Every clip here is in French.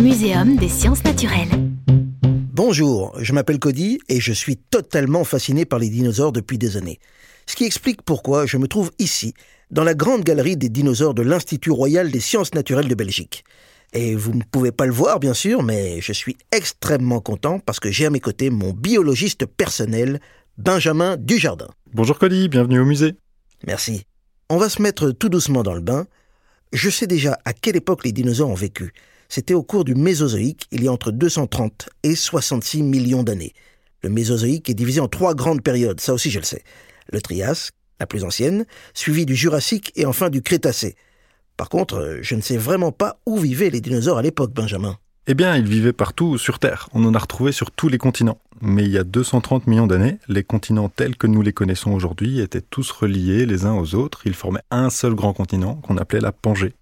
Muséum des sciences naturelles. Bonjour, je m'appelle Cody et je suis totalement fasciné par les dinosaures depuis des années. Ce qui explique pourquoi je me trouve ici, dans la grande galerie des dinosaures de l'Institut royal des sciences naturelles de Belgique. Et vous ne pouvez pas le voir, bien sûr, mais je suis extrêmement content parce que j'ai à mes côtés mon biologiste personnel, Benjamin Dujardin. Bonjour Cody, bienvenue au musée. Merci. On va se mettre tout doucement dans le bain. Je sais déjà à quelle époque les dinosaures ont vécu. C'était au cours du Mésozoïque, il y a entre 230 et 66 millions d'années. Le Mésozoïque est divisé en trois grandes périodes, ça aussi je le sais. Le Trias, la plus ancienne, suivi du Jurassique et enfin du Crétacé. Par contre, je ne sais vraiment pas où vivaient les dinosaures à l'époque, Benjamin. Eh bien, ils vivaient partout sur Terre. On en a retrouvé sur tous les continents. Mais il y a 230 millions d'années, les continents tels que nous les connaissons aujourd'hui étaient tous reliés les uns aux autres. Ils formaient un seul grand continent qu'on appelait la Pangée.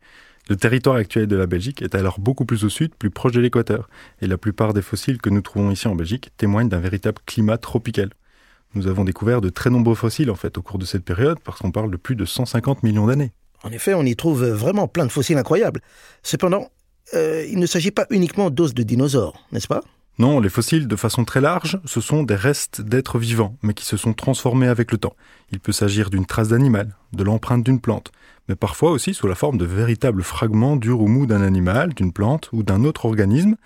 Le territoire actuel de la Belgique est alors beaucoup plus au sud, plus proche de l'équateur, et la plupart des fossiles que nous trouvons ici en Belgique témoignent d'un véritable climat tropical. Nous avons découvert de très nombreux fossiles en fait au cours de cette période parce qu'on parle de plus de 150 millions d'années. En effet, on y trouve vraiment plein de fossiles incroyables. Cependant, euh, il ne s'agit pas uniquement d'os de dinosaures, n'est-ce pas? Non, les fossiles, de façon très large, ce sont des restes d'êtres vivants, mais qui se sont transformés avec le temps. Il peut s'agir d'une trace d'animal, de l'empreinte d'une plante, mais parfois aussi sous la forme de véritables fragments durs ou mous d'un animal, d'une plante ou d'un autre organisme,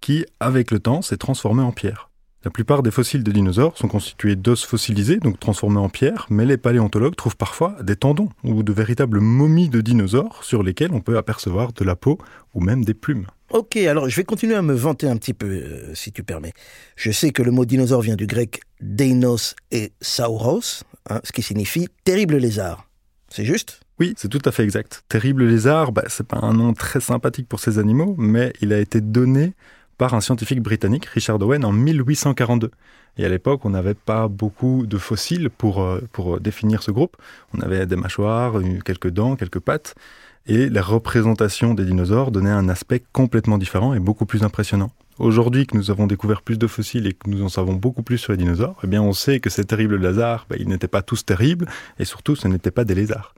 qui, avec le temps, s'est transformé en pierre. La plupart des fossiles de dinosaures sont constitués d'os fossilisés, donc transformés en pierre, mais les paléontologues trouvent parfois des tendons ou de véritables momies de dinosaures sur lesquelles on peut apercevoir de la peau ou même des plumes. Ok, alors je vais continuer à me vanter un petit peu, euh, si tu permets. Je sais que le mot dinosaure vient du grec deinos et sauros, hein, ce qui signifie terrible lézard. C'est juste? Oui, c'est tout à fait exact. Terrible lézard, bah, c'est pas un nom très sympathique pour ces animaux, mais il a été donné par un scientifique britannique, Richard Owen, en 1842. Et à l'époque, on n'avait pas beaucoup de fossiles pour, euh, pour définir ce groupe. On avait des mâchoires, quelques dents, quelques pattes. Et la représentation des dinosaures donnait un aspect complètement différent et beaucoup plus impressionnant. Aujourd'hui que nous avons découvert plus de fossiles et que nous en savons beaucoup plus sur les dinosaures, eh bien on sait que ces terribles lézards, ben, ils n'étaient pas tous terribles et surtout ce n'étaient pas des lézards.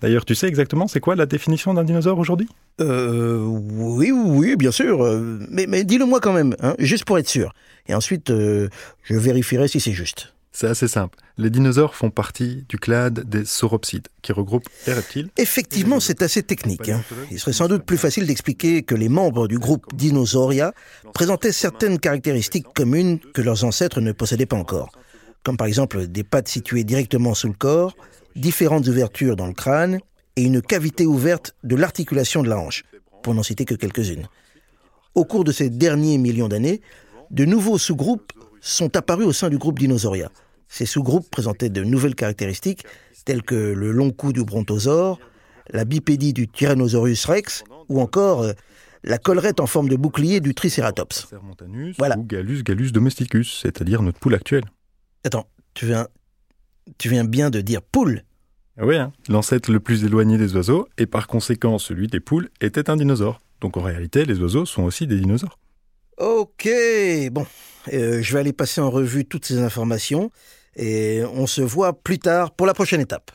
D'ailleurs, tu sais exactement c'est quoi la définition d'un dinosaure aujourd'hui? Euh. Oui, oui, bien sûr. Euh, mais, mais dis-le-moi quand même, hein, juste pour être sûr. Et ensuite, euh, je vérifierai si c'est juste. C'est assez simple. Les dinosaures font partie du clade des sauropsides, qui regroupe les reptiles. Effectivement, c'est assez technique. Hein. Il serait sans doute plus facile d'expliquer que les membres du groupe Dinosauria présentaient certaines caractéristiques communes que leurs ancêtres ne possédaient pas encore. Comme par exemple des pattes situées directement sous le corps, différentes ouvertures dans le crâne et une cavité ouverte de l'articulation de la hanche, pour n'en citer que quelques-unes. Au cours de ces derniers millions d'années, de nouveaux sous-groupes sont apparus au sein du groupe Dinosauria. Ces sous-groupes présentaient de nouvelles caractéristiques telles que le long cou du brontosaure, la bipédie du Tyrannosaurus rex ou encore euh, la collerette en forme de bouclier du Triceratops. Voilà. Ou Gallus gallus domesticus, c'est-à-dire notre poule actuelle. Attends, tu viens, tu viens bien de dire poule ah oui, hein. l'ancêtre le plus éloigné des oiseaux, et par conséquent celui des poules, était un dinosaure. Donc en réalité, les oiseaux sont aussi des dinosaures. Ok, bon, euh, je vais aller passer en revue toutes ces informations, et on se voit plus tard pour la prochaine étape.